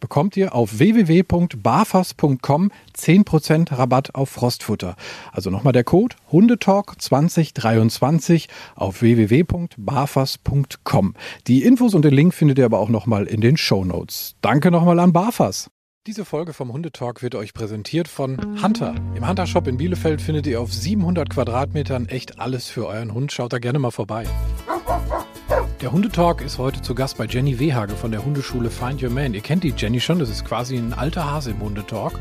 bekommt ihr auf www.barfas.com 10% Rabatt auf Frostfutter. Also nochmal der Code Hundetalk 2023 auf www.barfas.com. Die Infos und den Link findet ihr aber auch nochmal in den Show Notes. Danke nochmal an Barfas. Diese Folge vom Hundetalk wird euch präsentiert von Hunter. Im Hunter Shop in Bielefeld findet ihr auf 700 Quadratmetern echt alles für euren Hund. Schaut da gerne mal vorbei. Der Hundetalk ist heute zu Gast bei Jenny Wehage von der Hundeschule Find Your Man. Ihr kennt die Jenny schon, das ist quasi ein alter Hase im Hundetalk.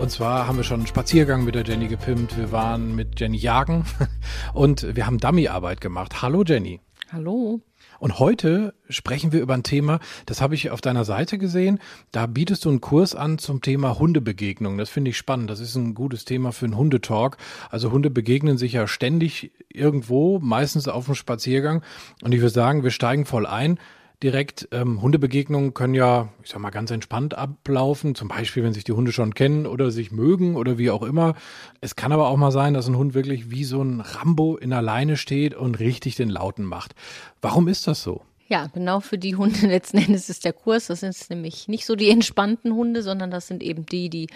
Und zwar haben wir schon einen Spaziergang mit der Jenny gepimpt, wir waren mit Jenny jagen und wir haben Dummyarbeit gemacht. Hallo Jenny. Hallo. Und heute sprechen wir über ein Thema, das habe ich auf deiner Seite gesehen. Da bietest du einen Kurs an zum Thema Hundebegegnung. Das finde ich spannend. Das ist ein gutes Thema für einen Hundetalk. Also Hunde begegnen sich ja ständig irgendwo, meistens auf dem Spaziergang. Und ich würde sagen, wir steigen voll ein direkt. Ähm, Hundebegegnungen können ja, ich sag mal, ganz entspannt ablaufen. Zum Beispiel, wenn sich die Hunde schon kennen oder sich mögen oder wie auch immer. Es kann aber auch mal sein, dass ein Hund wirklich wie so ein Rambo in der Leine steht und richtig den Lauten macht. Warum ist das so? Ja, genau für die Hunde letzten Endes ist der Kurs. Das sind nämlich nicht so die entspannten Hunde, sondern das sind eben die, die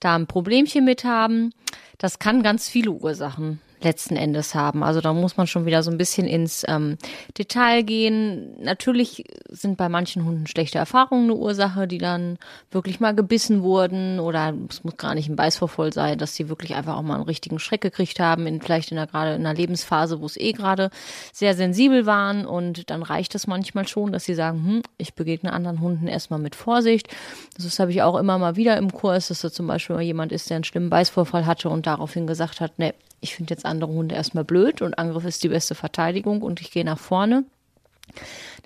da ein Problemchen mit haben. Das kann ganz viele Ursachen letzten Endes haben. Also da muss man schon wieder so ein bisschen ins ähm, Detail gehen. Natürlich sind bei manchen Hunden schlechte Erfahrungen eine Ursache, die dann wirklich mal gebissen wurden oder es muss gar nicht ein Beißvorfall sein, dass sie wirklich einfach auch mal einen richtigen Schreck gekriegt haben, in, vielleicht in einer, gerade in einer Lebensphase, wo es eh gerade sehr sensibel waren und dann reicht es manchmal schon, dass sie sagen, hm, ich begegne anderen Hunden erstmal mit Vorsicht. Das habe ich auch immer mal wieder im Kurs, dass da zum Beispiel mal jemand ist, der einen schlimmen Beißvorfall hatte und daraufhin gesagt hat, ne, ich finde jetzt andere Hunde erstmal blöd und Angriff ist die beste Verteidigung und ich gehe nach vorne.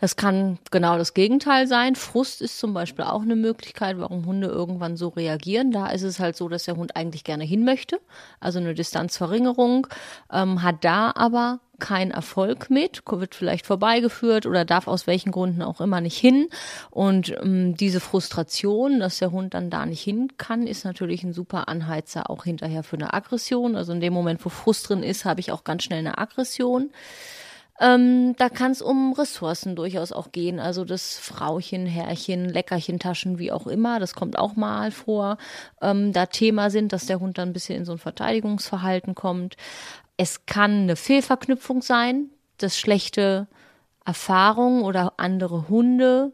Das kann genau das Gegenteil sein. Frust ist zum Beispiel auch eine Möglichkeit, warum Hunde irgendwann so reagieren. Da ist es halt so, dass der Hund eigentlich gerne hin möchte, also eine Distanzverringerung, ähm, hat da aber keinen Erfolg mit, wird vielleicht vorbeigeführt oder darf aus welchen Gründen auch immer nicht hin. Und ähm, diese Frustration, dass der Hund dann da nicht hin kann, ist natürlich ein super Anheizer auch hinterher für eine Aggression. Also in dem Moment, wo Frust drin ist, habe ich auch ganz schnell eine Aggression. Ähm, da kann es um Ressourcen durchaus auch gehen. Also das Frauchen, Herrchen, Leckerchen, Taschen, wie auch immer, das kommt auch mal vor, ähm, da Thema sind, dass der Hund dann ein bisschen in so ein Verteidigungsverhalten kommt. Es kann eine Fehlverknüpfung sein, dass schlechte Erfahrungen oder andere Hunde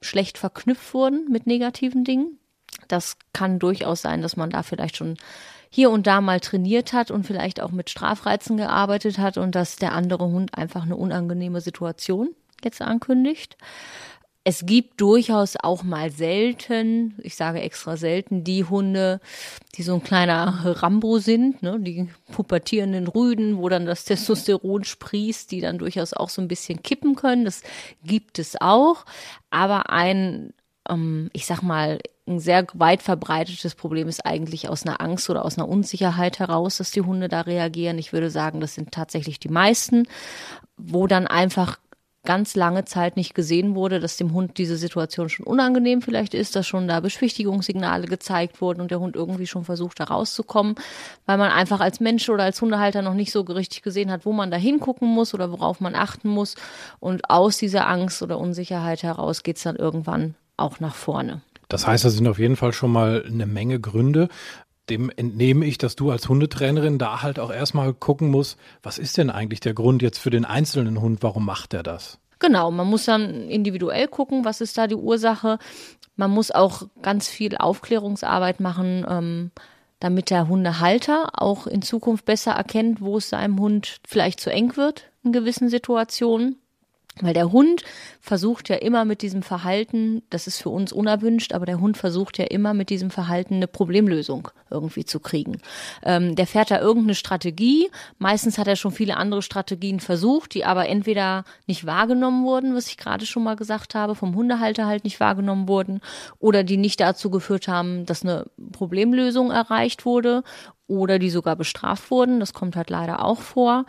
schlecht verknüpft wurden mit negativen Dingen. Das kann durchaus sein, dass man da vielleicht schon hier und da mal trainiert hat und vielleicht auch mit Strafreizen gearbeitet hat und dass der andere Hund einfach eine unangenehme Situation jetzt ankündigt. Es gibt durchaus auch mal selten, ich sage extra selten, die Hunde, die so ein kleiner Rambo sind, ne, die pubertierenden Rüden, wo dann das Testosteron sprießt, die dann durchaus auch so ein bisschen kippen können. Das gibt es auch. Aber ein, ähm, ich sag mal, ein sehr weit verbreitetes Problem ist eigentlich aus einer Angst oder aus einer Unsicherheit heraus, dass die Hunde da reagieren. Ich würde sagen, das sind tatsächlich die meisten, wo dann einfach ganz lange Zeit nicht gesehen wurde, dass dem Hund diese Situation schon unangenehm vielleicht ist, dass schon da Beschwichtigungssignale gezeigt wurden und der Hund irgendwie schon versucht, da rauszukommen, weil man einfach als Mensch oder als Hundehalter noch nicht so richtig gesehen hat, wo man da hingucken muss oder worauf man achten muss. Und aus dieser Angst oder Unsicherheit heraus geht's dann irgendwann auch nach vorne. Das heißt, das sind auf jeden Fall schon mal eine Menge Gründe. Dem entnehme ich, dass du als Hundetrainerin da halt auch erstmal gucken musst, was ist denn eigentlich der Grund jetzt für den einzelnen Hund, warum macht er das? Genau, man muss dann individuell gucken, was ist da die Ursache. Man muss auch ganz viel Aufklärungsarbeit machen, ähm, damit der Hundehalter auch in Zukunft besser erkennt, wo es seinem Hund vielleicht zu eng wird in gewissen Situationen. Weil der Hund versucht ja immer mit diesem Verhalten, das ist für uns unerwünscht, aber der Hund versucht ja immer mit diesem Verhalten eine Problemlösung irgendwie zu kriegen. Ähm, der fährt da irgendeine Strategie. Meistens hat er schon viele andere Strategien versucht, die aber entweder nicht wahrgenommen wurden, was ich gerade schon mal gesagt habe, vom Hundehalter halt nicht wahrgenommen wurden, oder die nicht dazu geführt haben, dass eine Problemlösung erreicht wurde oder die sogar bestraft wurden. Das kommt halt leider auch vor.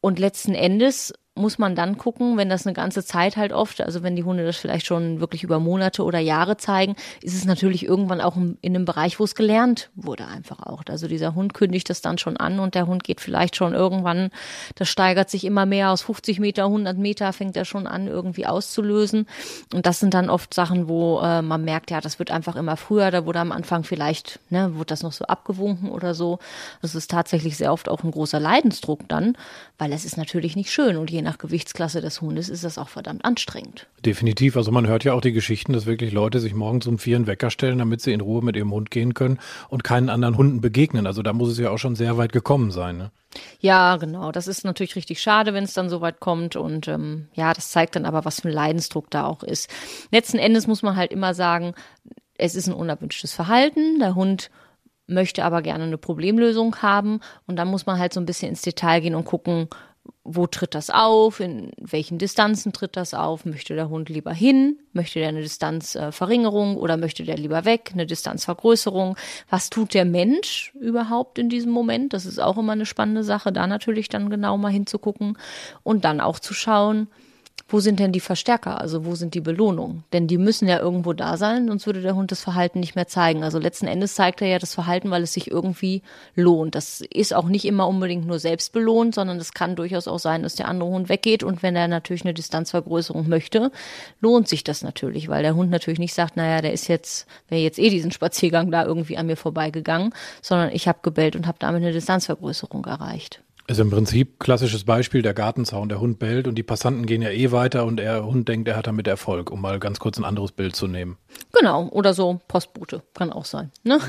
Und letzten Endes muss man dann gucken, wenn das eine ganze Zeit halt oft, also wenn die Hunde das vielleicht schon wirklich über Monate oder Jahre zeigen, ist es natürlich irgendwann auch in einem Bereich, wo es gelernt wurde einfach auch. Also dieser Hund kündigt das dann schon an und der Hund geht vielleicht schon irgendwann, das steigert sich immer mehr aus 50 Meter, 100 Meter fängt er schon an irgendwie auszulösen. Und das sind dann oft Sachen, wo äh, man merkt, ja, das wird einfach immer früher, da wurde am Anfang vielleicht, ne, wurde das noch so abgewunken oder so. Das ist tatsächlich sehr oft auch ein großer Leidensdruck dann, weil es ist natürlich nicht schön und je nach nach Gewichtsklasse des Hundes ist das auch verdammt anstrengend. Definitiv. Also man hört ja auch die Geschichten, dass wirklich Leute sich morgens um vier einen Wecker stellen, damit sie in Ruhe mit ihrem Hund gehen können und keinen anderen Hunden begegnen. Also da muss es ja auch schon sehr weit gekommen sein. Ne? Ja, genau. Das ist natürlich richtig schade, wenn es dann so weit kommt. Und ähm, ja, das zeigt dann aber, was für ein Leidensdruck da auch ist. Letzten Endes muss man halt immer sagen, es ist ein unerwünschtes Verhalten. Der Hund möchte aber gerne eine Problemlösung haben. Und dann muss man halt so ein bisschen ins Detail gehen und gucken, wo tritt das auf, in welchen Distanzen tritt das auf, möchte der Hund lieber hin, möchte der eine Distanzverringerung oder möchte der lieber weg, eine Distanzvergrößerung, was tut der Mensch überhaupt in diesem Moment, das ist auch immer eine spannende Sache, da natürlich dann genau mal hinzugucken und dann auch zu schauen, wo sind denn die Verstärker? Also wo sind die Belohnungen? Denn die müssen ja irgendwo da sein, sonst würde der Hund das Verhalten nicht mehr zeigen. Also letzten Endes zeigt er ja das Verhalten, weil es sich irgendwie lohnt. Das ist auch nicht immer unbedingt nur selbst belohnt, sondern es kann durchaus auch sein, dass der andere Hund weggeht und wenn er natürlich eine Distanzvergrößerung möchte, lohnt sich das natürlich, weil der Hund natürlich nicht sagt, naja, der ist jetzt, wäre jetzt eh diesen Spaziergang da irgendwie an mir vorbeigegangen, sondern ich habe gebellt und habe damit eine Distanzvergrößerung erreicht. Also im Prinzip klassisches Beispiel der Gartenzaun. Der Hund bellt und die Passanten gehen ja eh weiter und der Hund denkt, er hat damit Erfolg, um mal ganz kurz ein anderes Bild zu nehmen. Genau, oder so Postbote, kann auch sein. Ne?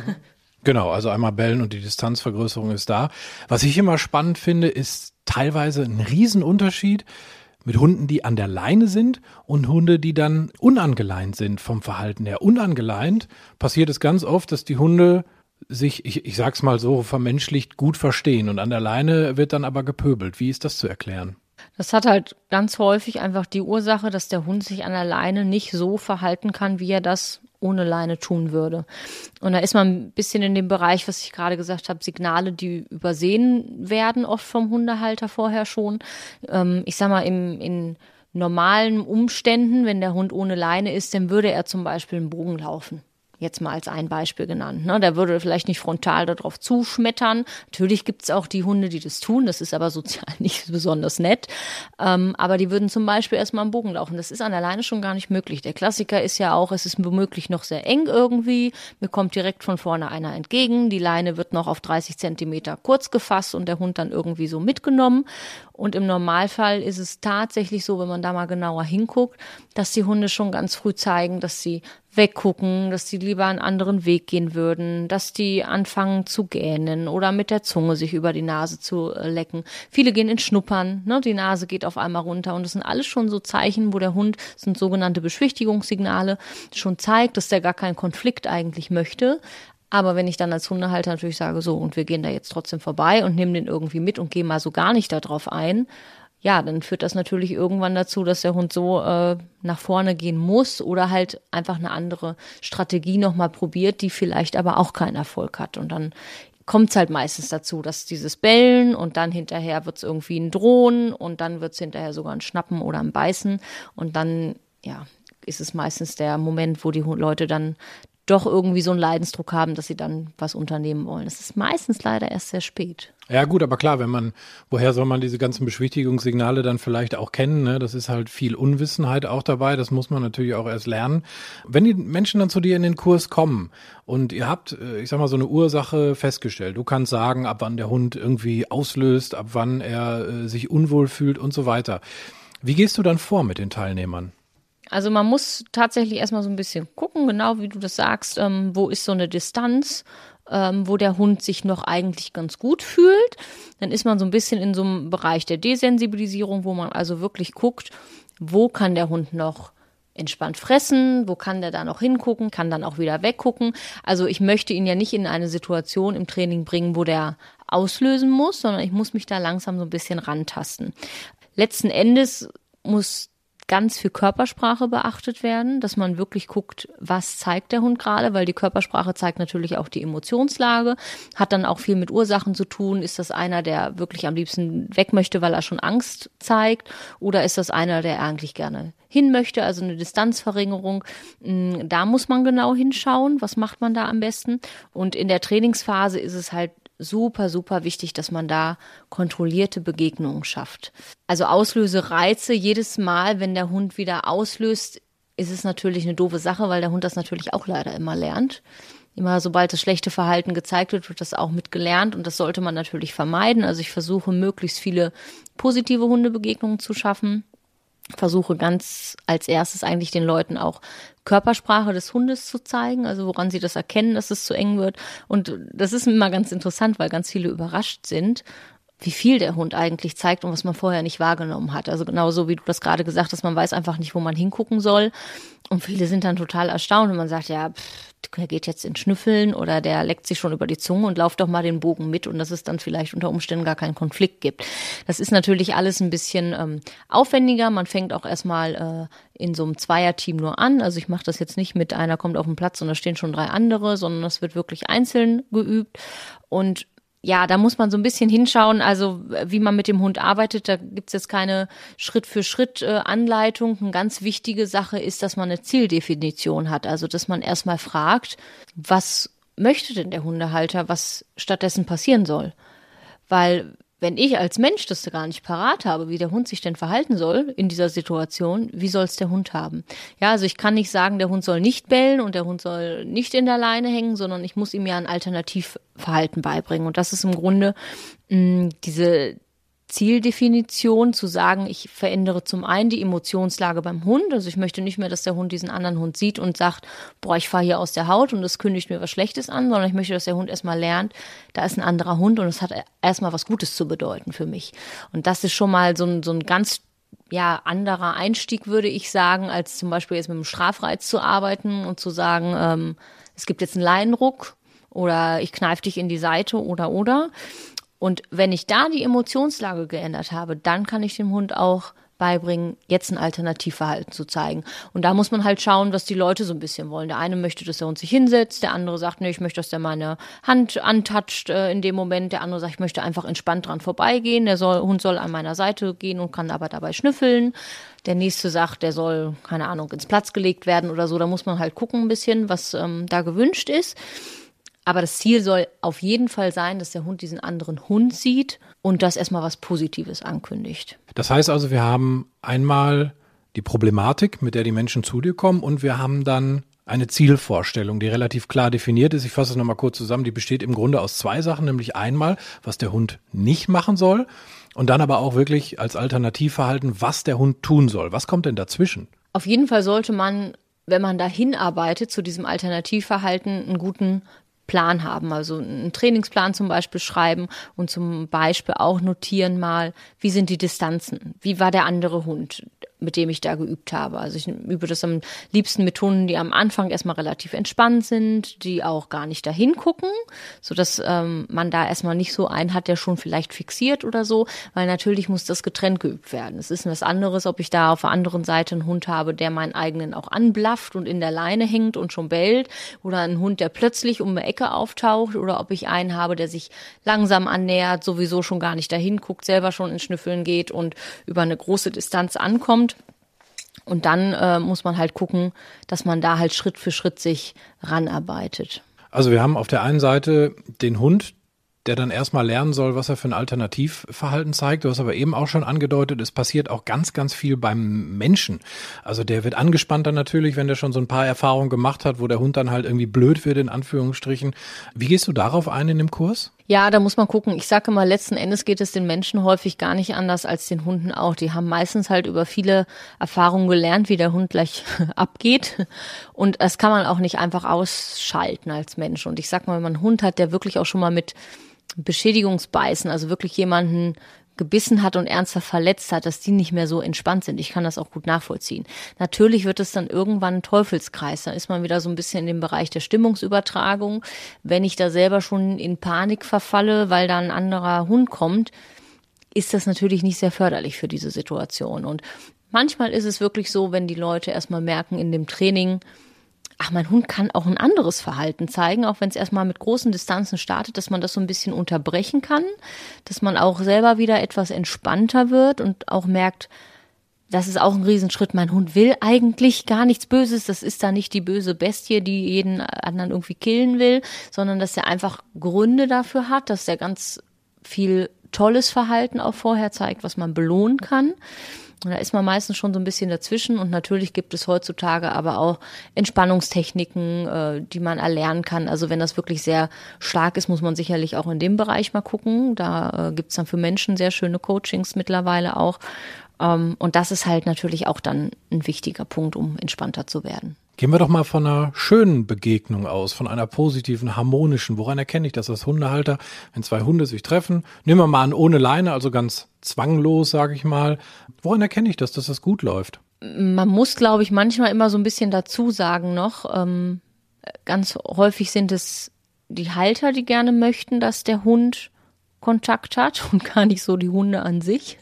Genau, also einmal bellen und die Distanzvergrößerung ist da. Was ich immer spannend finde, ist teilweise ein Riesenunterschied mit Hunden, die an der Leine sind und Hunde, die dann unangeleint sind vom Verhalten her. Unangeleint passiert es ganz oft, dass die Hunde sich, ich, ich sag's mal so, vermenschlicht gut verstehen und an der Leine wird dann aber gepöbelt. Wie ist das zu erklären? Das hat halt ganz häufig einfach die Ursache, dass der Hund sich an der Leine nicht so verhalten kann, wie er das ohne Leine tun würde. Und da ist man ein bisschen in dem Bereich, was ich gerade gesagt habe, Signale, die übersehen werden, oft vom Hundehalter vorher schon. Ähm, ich sag mal, im, in normalen Umständen, wenn der Hund ohne Leine ist, dann würde er zum Beispiel einen Bogen laufen jetzt mal als ein Beispiel genannt. Ne? Der würde vielleicht nicht frontal darauf zuschmettern. Natürlich gibt es auch die Hunde, die das tun. Das ist aber sozial nicht besonders nett. Ähm, aber die würden zum Beispiel erstmal am Bogen laufen. Das ist an alleine schon gar nicht möglich. Der Klassiker ist ja auch, es ist womöglich noch sehr eng irgendwie. Mir kommt direkt von vorne einer entgegen. Die Leine wird noch auf 30 Zentimeter kurz gefasst und der Hund dann irgendwie so mitgenommen. Und im Normalfall ist es tatsächlich so, wenn man da mal genauer hinguckt, dass die Hunde schon ganz früh zeigen, dass sie weggucken, dass die lieber einen anderen Weg gehen würden, dass die anfangen zu gähnen oder mit der Zunge sich über die Nase zu äh, lecken. Viele gehen in Schnuppern, ne? die Nase geht auf einmal runter und das sind alles schon so Zeichen, wo der Hund, sind sogenannte Beschwichtigungssignale, schon zeigt, dass der gar keinen Konflikt eigentlich möchte, aber wenn ich dann als Hundehalter natürlich sage, so, und wir gehen da jetzt trotzdem vorbei und nehmen den irgendwie mit und gehen mal so gar nicht darauf ein, ja, dann führt das natürlich irgendwann dazu, dass der Hund so äh, nach vorne gehen muss oder halt einfach eine andere Strategie nochmal probiert, die vielleicht aber auch keinen Erfolg hat. Und dann kommt es halt meistens dazu, dass dieses Bellen und dann hinterher wird es irgendwie ein Drohen und dann wird es hinterher sogar ein Schnappen oder ein Beißen und dann, ja, ist es meistens der Moment, wo die Leute dann doch irgendwie so einen Leidensdruck haben, dass sie dann was unternehmen wollen. Das ist meistens leider erst sehr spät. Ja gut, aber klar, wenn man, woher soll man diese ganzen Beschwichtigungssignale dann vielleicht auch kennen? Ne? Das ist halt viel Unwissenheit auch dabei, das muss man natürlich auch erst lernen. Wenn die Menschen dann zu dir in den Kurs kommen und ihr habt, äh, ich sag mal, so eine Ursache festgestellt, du kannst sagen, ab wann der Hund irgendwie auslöst, ab wann er äh, sich unwohl fühlt und so weiter. Wie gehst du dann vor mit den Teilnehmern? Also man muss tatsächlich erstmal so ein bisschen gucken, genau wie du das sagst, ähm, wo ist so eine Distanz, ähm, wo der Hund sich noch eigentlich ganz gut fühlt. Dann ist man so ein bisschen in so einem Bereich der Desensibilisierung, wo man also wirklich guckt, wo kann der Hund noch entspannt fressen, wo kann der da noch hingucken, kann dann auch wieder weggucken. Also ich möchte ihn ja nicht in eine Situation im Training bringen, wo der auslösen muss, sondern ich muss mich da langsam so ein bisschen rantasten. Letzten Endes muss ganz viel Körpersprache beachtet werden, dass man wirklich guckt, was zeigt der Hund gerade, weil die Körpersprache zeigt natürlich auch die Emotionslage, hat dann auch viel mit Ursachen zu tun. Ist das einer, der wirklich am liebsten weg möchte, weil er schon Angst zeigt, oder ist das einer, der eigentlich gerne hin möchte, also eine Distanzverringerung. Mm, da muss man genau hinschauen, was macht man da am besten. Und in der Trainingsphase ist es halt super, super wichtig, dass man da kontrollierte Begegnungen schafft. Also Auslösereize, jedes Mal, wenn der Hund wieder auslöst, ist es natürlich eine doofe Sache, weil der Hund das natürlich auch leider immer lernt. Immer sobald das schlechte Verhalten gezeigt wird, wird das auch mitgelernt und das sollte man natürlich vermeiden. Also ich versuche möglichst viele positive Hundebegegnungen zu schaffen versuche ganz als erstes eigentlich den Leuten auch Körpersprache des Hundes zu zeigen, also woran sie das erkennen, dass es zu eng wird. Und das ist immer ganz interessant, weil ganz viele überrascht sind, wie viel der Hund eigentlich zeigt und was man vorher nicht wahrgenommen hat. Also genauso wie du das gerade gesagt hast, man weiß einfach nicht, wo man hingucken soll. Und viele sind dann total erstaunt und man sagt, ja, pff, der geht jetzt in Schnüffeln oder der leckt sich schon über die Zunge und lauft doch mal den Bogen mit und dass es dann vielleicht unter Umständen gar keinen Konflikt gibt. Das ist natürlich alles ein bisschen ähm, aufwendiger. Man fängt auch erstmal äh, in so einem Zweierteam nur an. Also ich mache das jetzt nicht mit einer kommt auf den Platz und da stehen schon drei andere, sondern das wird wirklich einzeln geübt. Und ja, da muss man so ein bisschen hinschauen, also wie man mit dem Hund arbeitet. Da gibt's jetzt keine Schritt-für-Schritt-Anleitung. Eine ganz wichtige Sache ist, dass man eine Zieldefinition hat. Also dass man erstmal fragt, was möchte denn der Hundehalter, was stattdessen passieren soll. Weil wenn ich als Mensch das gar nicht parat habe, wie der Hund sich denn verhalten soll in dieser Situation, wie soll es der Hund haben? Ja, also ich kann nicht sagen, der Hund soll nicht bellen und der Hund soll nicht in der Leine hängen, sondern ich muss ihm ja ein Alternativverhalten beibringen. Und das ist im Grunde mh, mm, diese Zieldefinition zu sagen, ich verändere zum einen die Emotionslage beim Hund. Also ich möchte nicht mehr, dass der Hund diesen anderen Hund sieht und sagt, boah, ich fahre hier aus der Haut und das kündigt mir was Schlechtes an, sondern ich möchte, dass der Hund erstmal lernt, da ist ein anderer Hund und es hat erstmal was Gutes zu bedeuten für mich. Und das ist schon mal so ein, so ein ganz ja, anderer Einstieg, würde ich sagen, als zum Beispiel jetzt mit einem Strafreiz zu arbeiten und zu sagen, ähm, es gibt jetzt einen Leinenruck oder ich kneife dich in die Seite oder oder. Und wenn ich da die Emotionslage geändert habe, dann kann ich dem Hund auch beibringen, jetzt ein Alternativverhalten zu zeigen. Und da muss man halt schauen, was die Leute so ein bisschen wollen. Der eine möchte, dass der Hund sich hinsetzt, der andere sagt, nee, ich möchte, dass der meine Hand antatscht äh, in dem Moment, der andere sagt, ich möchte einfach entspannt dran vorbeigehen, der soll, Hund soll an meiner Seite gehen und kann aber dabei schnüffeln. Der nächste sagt, der soll, keine Ahnung, ins Platz gelegt werden oder so. Da muss man halt gucken ein bisschen, was ähm, da gewünscht ist. Aber das Ziel soll auf jeden Fall sein, dass der Hund diesen anderen Hund sieht und das erstmal was Positives ankündigt. Das heißt also, wir haben einmal die Problematik, mit der die Menschen zu dir kommen und wir haben dann eine Zielvorstellung, die relativ klar definiert ist. Ich fasse es nochmal kurz zusammen. Die besteht im Grunde aus zwei Sachen, nämlich einmal, was der Hund nicht machen soll und dann aber auch wirklich als Alternativverhalten, was der Hund tun soll. Was kommt denn dazwischen? Auf jeden Fall sollte man wenn man da hinarbeitet zu diesem Alternativverhalten, einen guten Plan haben, also einen Trainingsplan zum Beispiel schreiben und zum Beispiel auch notieren mal, wie sind die Distanzen, wie war der andere Hund, mit dem ich da geübt habe. Also ich übe das am liebsten mit Hunden, die am Anfang erstmal relativ entspannt sind, die auch gar nicht dahin gucken, so dass ähm, man da erstmal nicht so einen hat, der schon vielleicht fixiert oder so, weil natürlich muss das getrennt geübt werden. Es ist was anderes, ob ich da auf der anderen Seite einen Hund habe, der meinen eigenen auch anblafft und in der Leine hängt und schon bellt oder einen Hund, der plötzlich um eine Ecke auftaucht oder ob ich einen habe, der sich langsam annähert, sowieso schon gar nicht dahin guckt, selber schon ins Schnüffeln geht und über eine große Distanz ankommt. Und dann äh, muss man halt gucken, dass man da halt Schritt für Schritt sich ranarbeitet. Also wir haben auf der einen Seite den Hund, der dann erstmal lernen soll, was er für ein Alternativverhalten zeigt. Du hast aber eben auch schon angedeutet, es passiert auch ganz, ganz viel beim Menschen. Also der wird angespannter natürlich, wenn der schon so ein paar Erfahrungen gemacht hat, wo der Hund dann halt irgendwie blöd wird, in Anführungsstrichen. Wie gehst du darauf ein in dem Kurs? Ja, da muss man gucken. Ich sage mal, letzten Endes geht es den Menschen häufig gar nicht anders als den Hunden auch. Die haben meistens halt über viele Erfahrungen gelernt, wie der Hund gleich abgeht. Und das kann man auch nicht einfach ausschalten als Mensch. Und ich sag mal, wenn man einen Hund hat, der wirklich auch schon mal mit Beschädigungsbeißen, also wirklich jemanden gebissen hat und ernsthaft verletzt hat, dass die nicht mehr so entspannt sind. Ich kann das auch gut nachvollziehen. Natürlich wird es dann irgendwann ein Teufelskreis. Dann ist man wieder so ein bisschen in dem Bereich der Stimmungsübertragung. Wenn ich da selber schon in Panik verfalle, weil da ein anderer Hund kommt, ist das natürlich nicht sehr förderlich für diese Situation. Und manchmal ist es wirklich so, wenn die Leute erstmal merken in dem Training, ach, mein Hund kann auch ein anderes Verhalten zeigen, auch wenn es erstmal mit großen Distanzen startet, dass man das so ein bisschen unterbrechen kann, dass man auch selber wieder etwas entspannter wird und auch merkt, das ist auch ein Riesenschritt. Mein Hund will eigentlich gar nichts Böses. Das ist da nicht die böse Bestie, die jeden anderen irgendwie killen will, sondern dass er einfach Gründe dafür hat, dass er ganz viel tolles Verhalten auch vorher zeigt, was man belohnen kann. Und da ist man meistens schon so ein bisschen dazwischen und natürlich gibt es heutzutage aber auch Entspannungstechniken, äh, die man erlernen kann. Also wenn das wirklich sehr stark ist, muss man sicherlich auch in dem Bereich mal gucken. Da äh, gibt's dann für Menschen sehr schöne Coachings mittlerweile auch. Ähm, und das ist halt natürlich auch dann ein wichtiger Punkt, um entspannter zu werden. Gehen wir doch mal von einer schönen Begegnung aus, von einer positiven, harmonischen. Woran erkenne ich das als Hundehalter, wenn zwei Hunde sich treffen? Nehmen wir mal an, ohne Leine, also ganz zwanglos, sage ich mal. Woran erkenne ich das, dass das gut läuft? Man muss, glaube ich, manchmal immer so ein bisschen dazu sagen noch. Ähm, ganz häufig sind es die Halter, die gerne möchten, dass der Hund Kontakt hat und gar nicht so die Hunde an sich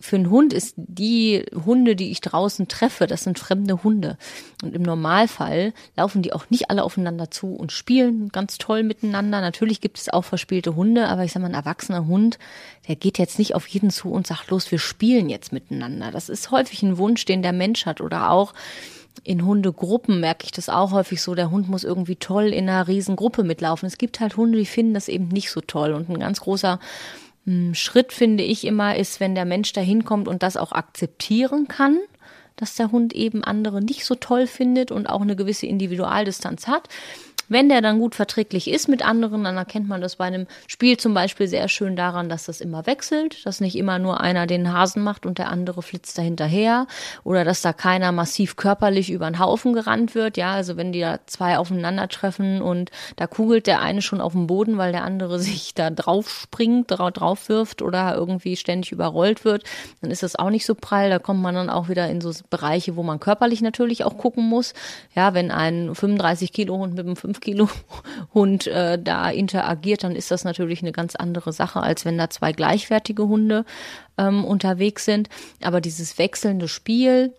für einen Hund ist die Hunde, die ich draußen treffe, das sind fremde Hunde. Und im Normalfall laufen die auch nicht alle aufeinander zu und spielen ganz toll miteinander. Natürlich gibt es auch verspielte Hunde, aber ich sage mal, ein erwachsener Hund, der geht jetzt nicht auf jeden zu und sagt, los, wir spielen jetzt miteinander. Das ist häufig ein Wunsch, den der Mensch hat oder auch in Hundegruppen merke ich das auch häufig so, der Hund muss irgendwie toll in einer riesen Gruppe mitlaufen. Es gibt halt Hunde, die finden das eben nicht so toll. Und ein ganz großer Schritt, finde ich immer, ist, wenn der Mensch da hinkommt und das auch akzeptieren kann, dass der Hund eben andere nicht so toll findet und auch eine gewisse Individualdistanz hat. Wenn der dann gut verträglich ist mit anderen, dann erkennt man das bei einem Spiel zum Beispiel sehr schön daran, dass das immer wechselt, dass nicht immer nur einer den Hasen macht und der andere flitzt da hinterher oder dass da keiner massiv körperlich über den Haufen gerannt wird. Ja, also wenn die da zwei aufeinandertreffen und da kugelt der eine schon auf dem Boden, weil der andere sich da drauf springt, drauf wirft oder irgendwie ständig überrollt wird, dann ist das auch nicht so prall. Da kommt man dann auch wieder in so Bereiche, wo man körperlich natürlich auch gucken muss. Ja, wenn ein 35 Kilo Hund mit einem 5 Kilo Hund äh, da interagiert, dann ist das natürlich eine ganz andere Sache, als wenn da zwei gleichwertige Hunde ähm, unterwegs sind. Aber dieses wechselnde Spiel,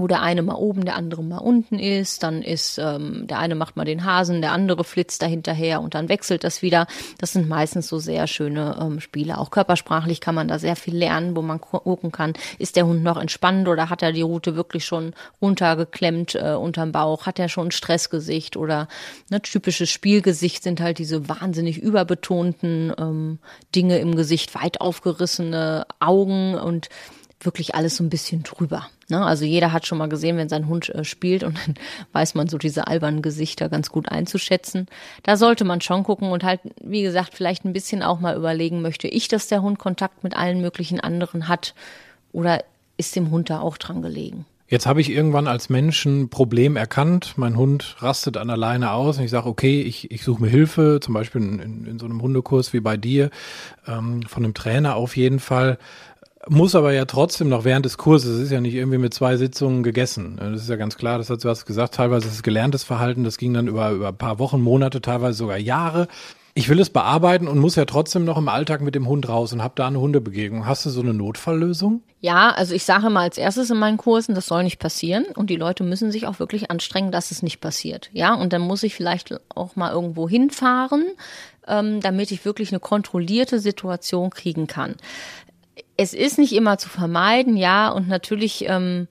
wo der eine mal oben, der andere mal unten ist. Dann ist ähm, der eine macht mal den Hasen, der andere flitzt da hinterher und dann wechselt das wieder. Das sind meistens so sehr schöne ähm, Spiele. Auch körpersprachlich kann man da sehr viel lernen, wo man gucken kann, ist der Hund noch entspannt oder hat er die Route wirklich schon runtergeklemmt äh, unterm Bauch? Hat er schon ein Stressgesicht oder ne, typisches Spielgesicht sind halt diese wahnsinnig überbetonten ähm, Dinge im Gesicht, weit aufgerissene Augen und wirklich alles so ein bisschen drüber. Ne? Also jeder hat schon mal gesehen, wenn sein Hund äh, spielt und dann weiß man so diese albernen Gesichter ganz gut einzuschätzen. Da sollte man schon gucken und halt, wie gesagt, vielleicht ein bisschen auch mal überlegen, möchte ich, dass der Hund Kontakt mit allen möglichen anderen hat oder ist dem Hund da auch dran gelegen? Jetzt habe ich irgendwann als Mensch ein Problem erkannt. Mein Hund rastet an der Leine aus und ich sage, okay, ich, ich suche mir Hilfe, zum Beispiel in, in, so einem Hundekurs wie bei dir, ähm, von einem Trainer auf jeden Fall muss aber ja trotzdem noch während des Kurses, es ist ja nicht irgendwie mit zwei Sitzungen gegessen. Das ist ja ganz klar, das hat du hast gesagt, teilweise ist es gelerntes Verhalten, das ging dann über, über ein paar Wochen, Monate, teilweise sogar Jahre. Ich will es bearbeiten und muss ja trotzdem noch im Alltag mit dem Hund raus und habe da eine Hundebegegnung. Hast du so eine Notfalllösung? Ja, also ich sage mal als erstes in meinen Kursen, das soll nicht passieren und die Leute müssen sich auch wirklich anstrengen, dass es nicht passiert. Ja, und dann muss ich vielleicht auch mal irgendwo hinfahren, ähm, damit ich wirklich eine kontrollierte Situation kriegen kann es ist nicht immer zu vermeiden, ja, und natürlich ähm,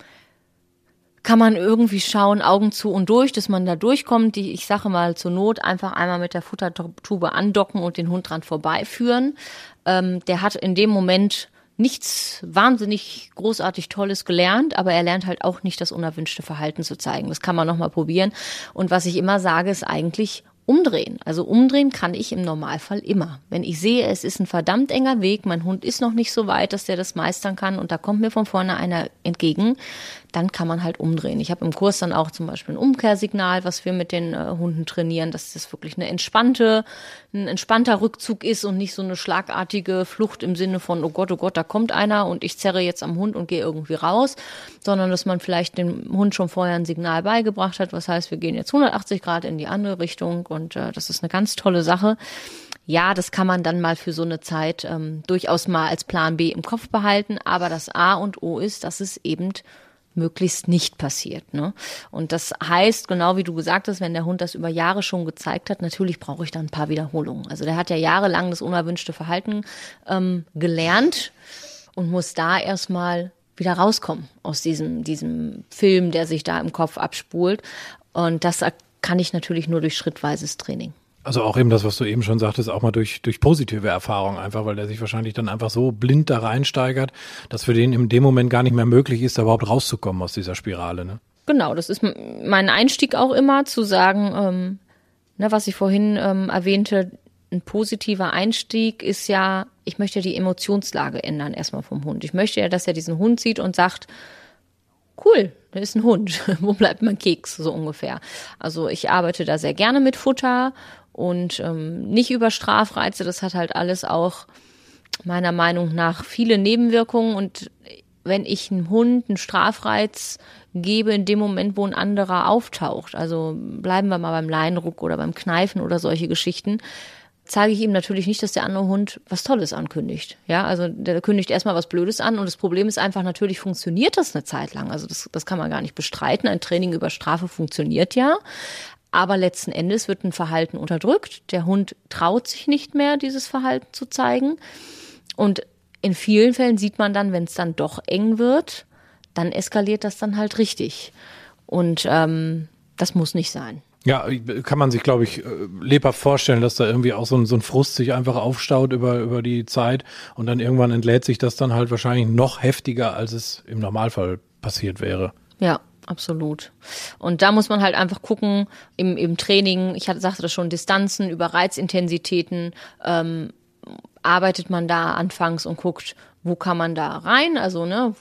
kann man irgendwie schauen, Augen zu und durch, dass man da durchkommt. Die, ich sage mal zur Not einfach einmal mit der Futtertube andocken und den Hund dran vorbeiführen. Ähm, der hat in dem Moment nichts wahnsinnig großartig Tolles gelernt, aber er lernt halt auch nicht das unerwünschte Verhalten zu zeigen. Das kann man nochmal probieren. Und was ich immer sage, ist eigentlich umdrehen. Also umdrehen kann ich im Normalfall immer. Wenn ich sehe, es ist ein verdammt enger Weg, mein Hund ist noch nicht so weit, dass der das meistern kann und da kommt mir von vorne einer entgegen, dann kann man halt umdrehen. Ich habe im Kurs dann auch zum Beispiel ein Umkehrsignal, was wir mit den äh, Hunden trainieren, dass das wirklich eine entspannte, ein entspannter Rückzug ist und nicht so eine schlagartige Flucht im Sinne von, oh Gott, oh Gott, da kommt einer und ich zerre jetzt am Hund und gehe irgendwie raus, sondern dass man vielleicht dem Hund schon vorher ein Signal beigebracht hat, was heißt, wir gehen jetzt 180 Grad in die andere Richtung und äh, das ist eine ganz tolle Sache ja, das kann man dann mal für so eine Zeit ähm, durchaus mal als Plan B im Kopf behalten. Aber das A und O ist, dass es eben möglichst nicht passiert. Ne? Und das heißt, genau wie du gesagt hast, wenn der Hund das über Jahre schon gezeigt hat, natürlich brauche ich dann ein paar Wiederholungen. Also der hat ja jahrelang das unerwünschte Verhalten ähm, gelernt und muss da erstmal wieder rauskommen aus diesem, diesem Film, der sich da im Kopf abspult. Und das kann ich natürlich nur durch schrittweises Training. Also auch eben das, was du eben schon sagtest, auch mal durch, durch positive Erfahrungen einfach, weil der sich wahrscheinlich dann einfach so blind da reinsteigert, dass für den in dem Moment gar nicht mehr möglich ist, da überhaupt rauszukommen aus dieser Spirale. Ne? Genau, das ist mein Einstieg auch immer, zu sagen, ähm, ne, was ich vorhin ähm, erwähnte, ein positiver Einstieg ist ja, ich möchte die Emotionslage ändern erstmal vom Hund. Ich möchte ja, dass er diesen Hund sieht und sagt, cool, ist ein Hund. Wo bleibt mein Keks? So ungefähr. Also ich arbeite da sehr gerne mit Futter und ähm, nicht über Strafreize. Das hat halt alles auch meiner Meinung nach viele Nebenwirkungen und wenn ich einem Hund einen Strafreiz gebe in dem Moment, wo ein anderer auftaucht, also bleiben wir mal beim Leinruck oder beim Kneifen oder solche Geschichten, zeige ich ihm natürlich nicht, dass der andere Hund was Tolles ankündigt. Ja, also der kündigt erstmal was Blödes an und das Problem ist einfach, natürlich funktioniert das eine Zeit lang. Also das, das kann man gar nicht bestreiten. Ein Training über Strafe funktioniert ja. Aber letzten Endes wird ein Verhalten unterdrückt. Der Hund traut sich nicht mehr, dieses Verhalten zu zeigen. Und in vielen Fällen sieht man dann, wenn es dann doch eng wird, dann eskaliert das dann halt richtig. Und ähm, das muss nicht sein. Ja, kann man sich, glaube ich, äh, lebhaft vorstellen, dass da irgendwie auch so ein, so ein Frust sich einfach aufstaut über, über die Zeit und dann irgendwann entlädt sich das dann halt wahrscheinlich noch heftiger, als es im Normalfall passiert wäre. Ja, absolut. Und da muss man halt einfach gucken, im, im Training, ich hatte, sagte das schon, Distanzen über Reizintensitäten, ähm, arbeitet man da anfangs und guckt, wo kann man da rein? Also, ne,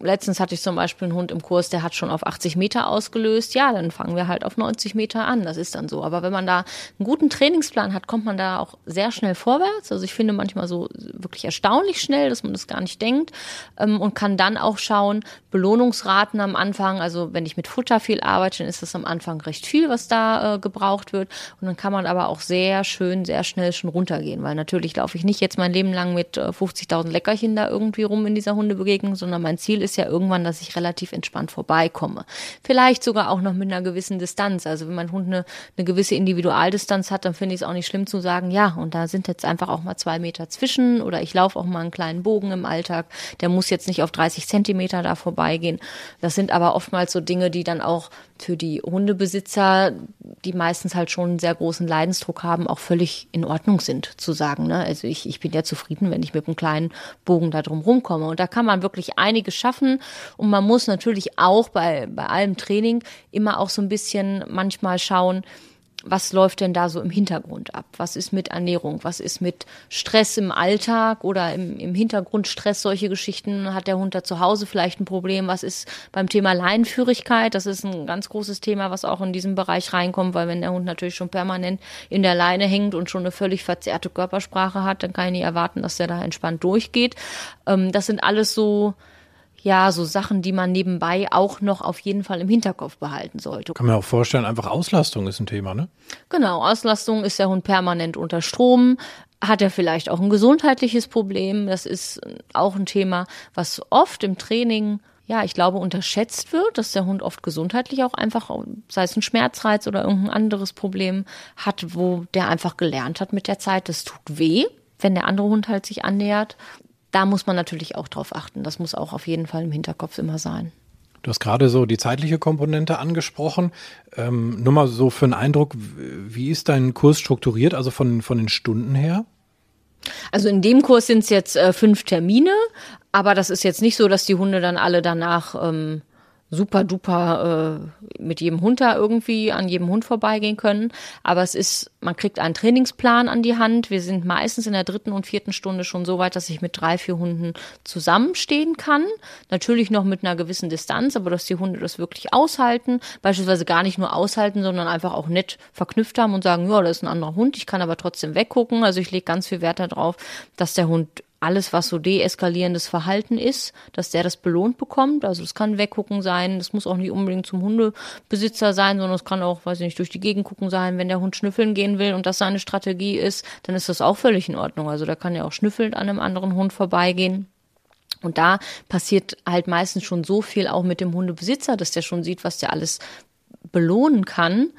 letztens hatte ich zum Beispiel einen Hund im Kurs, der hat schon auf 80 Meter ausgelöst. Ja, dann fangen wir halt auf 90 Meter an. Das ist dann so. Aber wenn man da einen guten Trainingsplan hat, kommt man da auch sehr schnell vorwärts. Also ich finde manchmal so wirklich erstaunlich schnell, dass man das gar nicht denkt. Ähm, und kann dann auch schauen, Belohnungsraten am Anfang. Also wenn ich mit Futter viel arbeite, dann ist das am Anfang recht viel, was da äh, gebraucht wird. Und dann kann man aber auch sehr schön, sehr schnell schon runtergehen. Weil natürlich laufe ich nicht jetzt mein Leben lang mit äh, 50.000 Leckerchen da irgendwie rum in dieser Hundebegegnung, sondern mein Ziel ist ja irgendwann, dass ich relativ entspannt vorbeikomme. Vielleicht sogar auch noch mit einer gewissen Distanz. Also wenn mein Hund eine, eine gewisse Individualdistanz hat, dann finde ich es auch nicht schlimm zu sagen, ja, und da sind jetzt einfach auch mal zwei Meter zwischen oder ich laufe auch mal einen kleinen Bogen im Alltag. Der muss jetzt nicht auf 30 Zentimeter da vorbeigehen. Das sind aber oftmals so Dinge, die dann auch für die Hundebesitzer, die meistens halt schon einen sehr großen Leidensdruck haben, auch völlig in Ordnung sind, zu sagen. Ne? Also ich, ich bin ja zufrieden, wenn ich mit einem kleinen Bogen da drum rumkomme. Und da kann man wirklich einiges schaffen. Und man muss natürlich auch bei, bei allem Training immer auch so ein bisschen manchmal schauen, was läuft denn da so im Hintergrund ab? Was ist mit Ernährung? Was ist mit Stress im Alltag oder im, im Hintergrund Stress, solche Geschichten? Hat der Hund da zu Hause vielleicht ein Problem? Was ist beim Thema Leinenführigkeit? Das ist ein ganz großes Thema, was auch in diesem Bereich reinkommt, weil wenn der Hund natürlich schon permanent in der Leine hängt und schon eine völlig verzerrte Körpersprache hat, dann kann ich nicht erwarten, dass der da entspannt durchgeht. Ähm, das sind alles so, ja, so Sachen, die man nebenbei auch noch auf jeden Fall im Hinterkopf behalten sollte. Kann man auch vorstellen, einfach Auslastung ist ein Thema, ne? Genau, Auslastung ist der Hund permanent unter Strom. Hat er vielleicht auch ein gesundheitliches Problem? Das ist auch ein Thema, was oft im Training ja, ich glaube, unterschätzt wird, dass der Hund oft gesundheitlich auch einfach, sei es ein Schmerzreiz oder irgendein anderes Problem hat, wo der einfach gelernt hat mit der Zeit, das tut weh, wenn der andere Hund halt sich annähert da muss man natürlich auch drauf achten. Das muss auch auf jeden Fall im Hinterkopf immer sein. Du hast gerade so die zeitliche Komponente angesprochen. Ähm, nur mal so für einen Eindruck, wie ist dein Kurs strukturiert, also von, von den Stunden her? Also in dem Kurs sind es jetzt äh, fünf Termine, aber das ist jetzt nicht so, dass die Hunde dann alle danach ähm, super duper äh, mit jedem Hund da irgendwie an jedem Hund vorbeigehen können. Aber es ist, man kriegt einen Trainingsplan an die Hand. Wir sind meistens in der dritten und vierten Stunde schon so weit, dass ich mit drei, vier Hunden zusammenstehen kann. Natürlich noch mit einer gewissen Distanz, aber dass die Hunde das wirklich aushalten. Beispielsweise gar nicht nur aushalten, sondern einfach auch nett verknüpft haben und sagen, ja, das ist ein anderer Hund, ich kann aber trotzdem weggucken. Also ich lege ganz viel Wert darauf, dass der Hund alles, was so deeskalierendes Verhalten ist, dass der das belohnt bekommt. Also es kann weggucken sein, das muss auch nicht unbedingt zum Hundebesitzer sein, sondern es kann auch, weiß ich nicht, durch die Gegend gucken sein. Wenn der Hund schnüffeln gehen will und das seine Strategie ist, dann ist das auch völlig in Ordnung. Also da kann ja auch schnüffelnd an einem anderen Hund vorbeigehen. Und da passiert halt meistens schon so viel auch mit dem Hundebesitzer, dass der schon sieht, was der alles belohnen kann,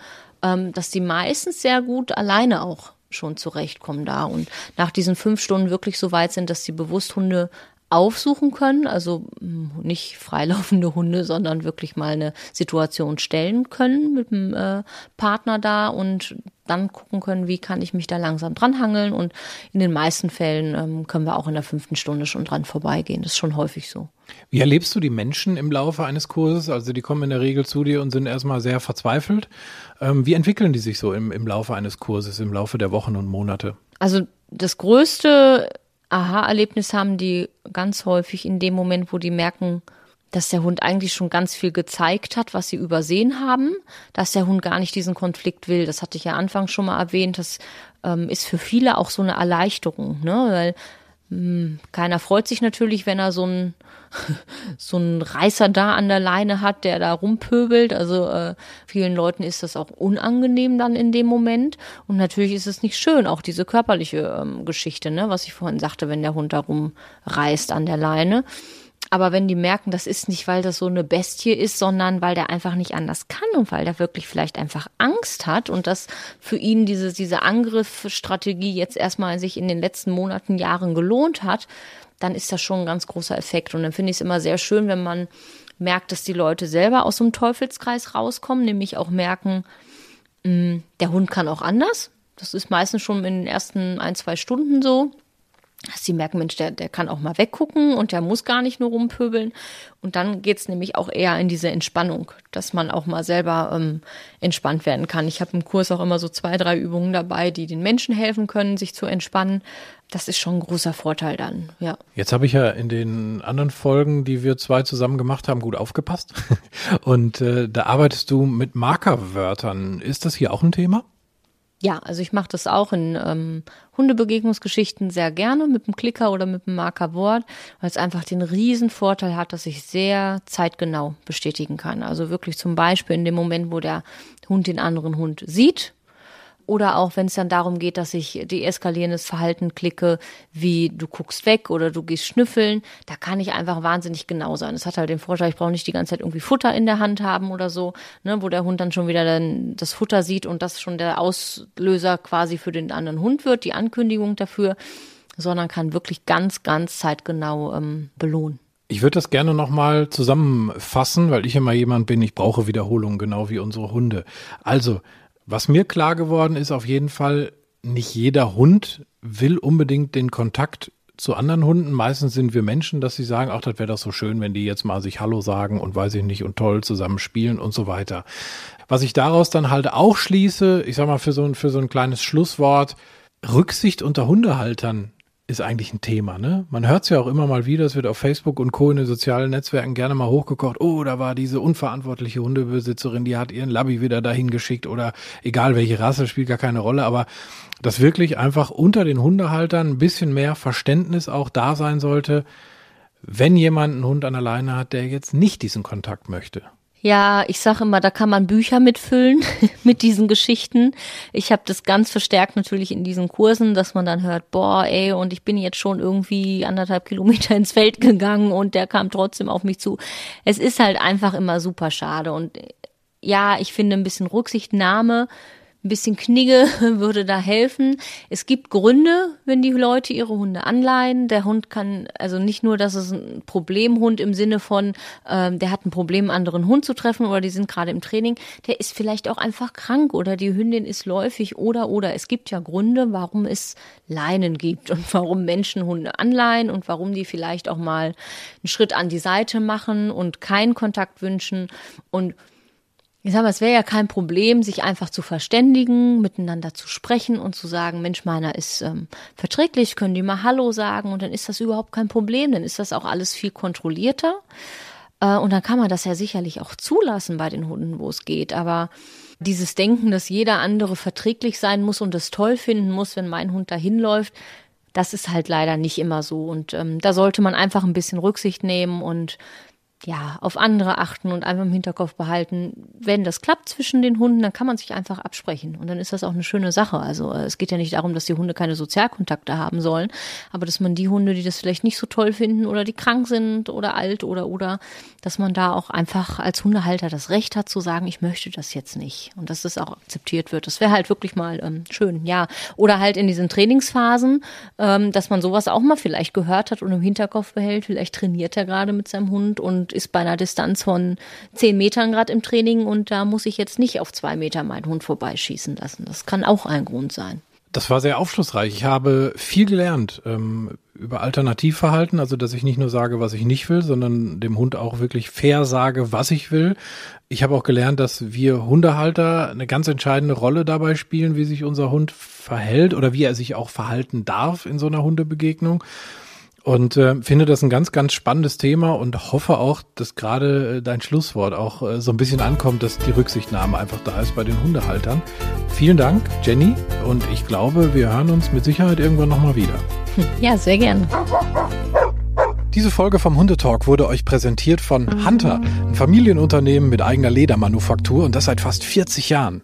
ähm, dass die meistens sehr gut alleine auch schon zurechtkommen da. Und nach diesen fünf Stunden wirklich so weit sind, dass sie bewusst Hunde aufsuchen können, also hm, nicht freilaufende Hunde, sondern wirklich mal eine Situation stellen können mit dem äh, Partner da und dann gucken können, wie kann ich mich da langsam dranhangeln und in den meisten Fällen ähm, können wir auch in der fünften Stunde schon dran vorbeigehen. Das ist schon häufig so. Wie erlebst du die Menschen im Laufe eines Kurses? Also die kommen in der Regel zu dir und sind erstmal sehr verzweifelt. Ähm, wie entwickeln die sich so im, im Laufe eines Kurses, im Laufe der Wochen und Monate? Also das größte Aha-Erlebnis haben die ganz häufig in dem Moment, wo die merken, dass der Hund eigentlich schon ganz viel gezeigt hat, was sie übersehen haben, dass der Hund gar nicht diesen Konflikt will. Das hatte ich ja anfangs schon mal erwähnt. Das ähm, ist für viele auch so eine Erleichterung, ne? Weil keiner freut sich natürlich, wenn er so einen so einen Reißer da an der Leine hat, der da rumpöbelt. Also äh, vielen Leuten ist das auch unangenehm dann in dem Moment. Und natürlich ist es nicht schön, auch diese körperliche ähm, Geschichte, ne, was ich vorhin sagte, wenn der Hund da rumreißt an der Leine. Aber wenn die merken, das ist nicht, weil das so eine Bestie ist, sondern weil der einfach nicht anders kann und weil der wirklich vielleicht einfach Angst hat und das für ihn diese, diese Angriffsstrategie jetzt erstmal sich in den letzten Monaten, Jahren gelohnt hat, dann ist das schon ein ganz großer Effekt. Und dann finde ich es immer sehr schön, wenn man merkt, dass die Leute selber aus dem Teufelskreis rauskommen, nämlich auch merken, mh, mm, der Hund kann auch anders. Das ist meistens schon in den ersten ein, zwei Stunden so sie merken, Mensch, der, der kann auch mal weggucken und der muss gar nicht nur rumpöbeln. Und dann geht's nämlich auch eher in diese Entspannung, dass man auch mal selber ähm, entspannt werden kann. Ich habe im Kurs auch immer so zwei, drei Übungen dabei, die den Menschen helfen können, sich zu entspannen. Das ist schon ein großer Vorteil dann, ja. Jetzt habe ich ja in den anderen Folgen, die wir zwei zusammen gemacht haben, gut aufgepasst. Und äh, da arbeitest du mit Markerwörtern. Ist das hier auch ein Thema? Ja, also ich mache das auch in ähm, Hundebegegnungsgeschichten sehr gerne mit dem Klicker oder mit dem Markerwort, weil es einfach den riesen Vorteil hat, dass ich sehr zeitgenau bestätigen kann. Also wirklich zum Beispiel in dem Moment, wo der Hund den anderen Hund sieht oder auch wenn es dann darum geht, dass ich deeskalierendes Verhalten klicke, wie du guckst weg oder du gehst schnüffeln, da kann ich einfach wahnsinnig genau sein. Es hat halt den Vorteil, ich brauche nicht die ganze Zeit irgendwie Futter in der Hand haben oder so, ne, wo der Hund dann schon wieder dann das Futter sieht und das schon der Auslöser quasi für den anderen Hund wird, die Ankündigung dafür, sondern kann wirklich ganz, ganz zeitgenau ähm, belohnen. Ich würde das gerne nochmal zusammenfassen, weil ich immer jemand bin, ich brauche Wiederholungen, genau wie unsere Hunde. Also, was mir klar geworden ist, auf jeden Fall, nicht jeder Hund will unbedingt den Kontakt zu anderen Hunden. Meistens sind wir Menschen, dass sie sagen, ach, das wäre doch so schön, wenn die jetzt mal sich Hallo sagen und weiß ich nicht und toll zusammen spielen und so weiter. Was ich daraus dann halt auch schließe, ich sag mal für so ein, für so ein kleines Schlusswort, Rücksicht unter Hundehaltern ist eigentlich ein Thema, ne? Man hört es ja auch immer mal wieder, es wird auf Facebook und Co. in den sozialen Netzwerken gerne mal hochgekocht, oh, da war diese unverantwortliche Hundebesitzerin, die hat ihren Labby wieder dahin geschickt oder egal welche Rasse, spielt gar keine Rolle, aber dass wirklich einfach unter den Hundehaltern ein bisschen mehr Verständnis auch da sein sollte, wenn jemand einen Hund an der Leine hat, der jetzt nicht diesen Kontakt möchte. Ja, ich sage immer, da kann man Bücher mitfüllen mit diesen Geschichten. Ich habe das ganz verstärkt natürlich in diesen Kursen, dass man dann hört, boah, ey, und ich bin jetzt schon irgendwie anderthalb Kilometer ins Feld gegangen und der kam trotzdem auf mich zu. Es ist halt einfach immer super schade und ja, ich finde ein bisschen Rücksichtnahme Ein bisschen Knigge würde da helfen. Es gibt Gründe, wenn die Leute ihre Hunde anleihen. Der Hund kann, also nicht nur, dass es ein Problemhund im Sinne von, ähm, der hat ein Problem, einen anderen Hund zu treffen oder die sind gerade im Training, der ist vielleicht auch einfach krank oder die Hündin ist läufig oder oder. Es gibt ja Gründe, warum es Leinen gibt und warum Menschen Hunde anleihen und warum die vielleicht auch mal einen Schritt an die Seite machen und keinen Kontakt wünschen und ich sag mal, es wäre ja kein Problem, sich einfach zu verständigen, miteinander zu sprechen und zu sagen, Mensch, meiner ist ähm, verträglich, können die mal Hallo sagen und dann ist das überhaupt kein Problem, dann ist das auch alles viel kontrollierter. Äh, und dann kann man das ja sicherlich auch zulassen bei den Hunden, wo es geht. Aber dieses Denken, dass jeder andere verträglich sein muss und es toll finden muss, wenn mein Hund dahin läuft, das ist halt leider nicht immer so. Und ähm, da sollte man einfach ein bisschen Rücksicht nehmen und ja, auf andere achten und einfach im Hinterkopf behalten, wenn das klappt zwischen den Hunden, dann kann man sich einfach absprechen und dann ist das auch eine schöne Sache. Also äh, es geht ja nicht darum, dass die Hunde keine Sozialkontakte haben sollen, aber dass man die Hunde, die das vielleicht nicht so toll finden oder die krank sind oder alt oder oder, dass man da auch einfach als Hundehalter das Recht hat zu sagen, ich möchte das jetzt nicht und dass das auch akzeptiert wird. Das wäre halt wirklich mal ähm, schön, ja. Oder halt in diesen Trainingsphasen, ähm, dass man sowas auch mal vielleicht gehört hat und im Hinterkopf behält, vielleicht trainiert er gerade mit seinem Hund und ist bei einer Distanz von zehn Metern gerade im Training und da muss ich jetzt nicht auf zwei Meter meinen Hund vorbeischießen lassen. Das kann auch ein Grund sein. Das war sehr aufschlussreich. Ich habe viel gelernt ähm, über Alternativverhalten, also dass ich nicht nur sage, was ich nicht will, sondern dem Hund auch wirklich fair sage, was ich will. Ich habe auch gelernt, dass wir Hundehalter eine ganz entscheidende Rolle dabei spielen, wie sich unser Hund verhält oder wie er sich auch verhalten darf in so einer Hundebegegnung. Und äh, finde das ein ganz, ganz spannendes Thema und hoffe auch, dass gerade äh, dein Schlusswort auch äh, so ein bisschen ankommt, dass die Rücksichtnahme einfach da ist bei den Hundehaltern. Vielen Dank, Jenny. Und ich glaube, wir hören uns mit Sicherheit irgendwann nochmal wieder. Ja, sehr gern. Diese Folge vom Hundetalk wurde euch präsentiert von Hunter, ein Familienunternehmen mit eigener Ledermanufaktur und das seit fast 40 Jahren.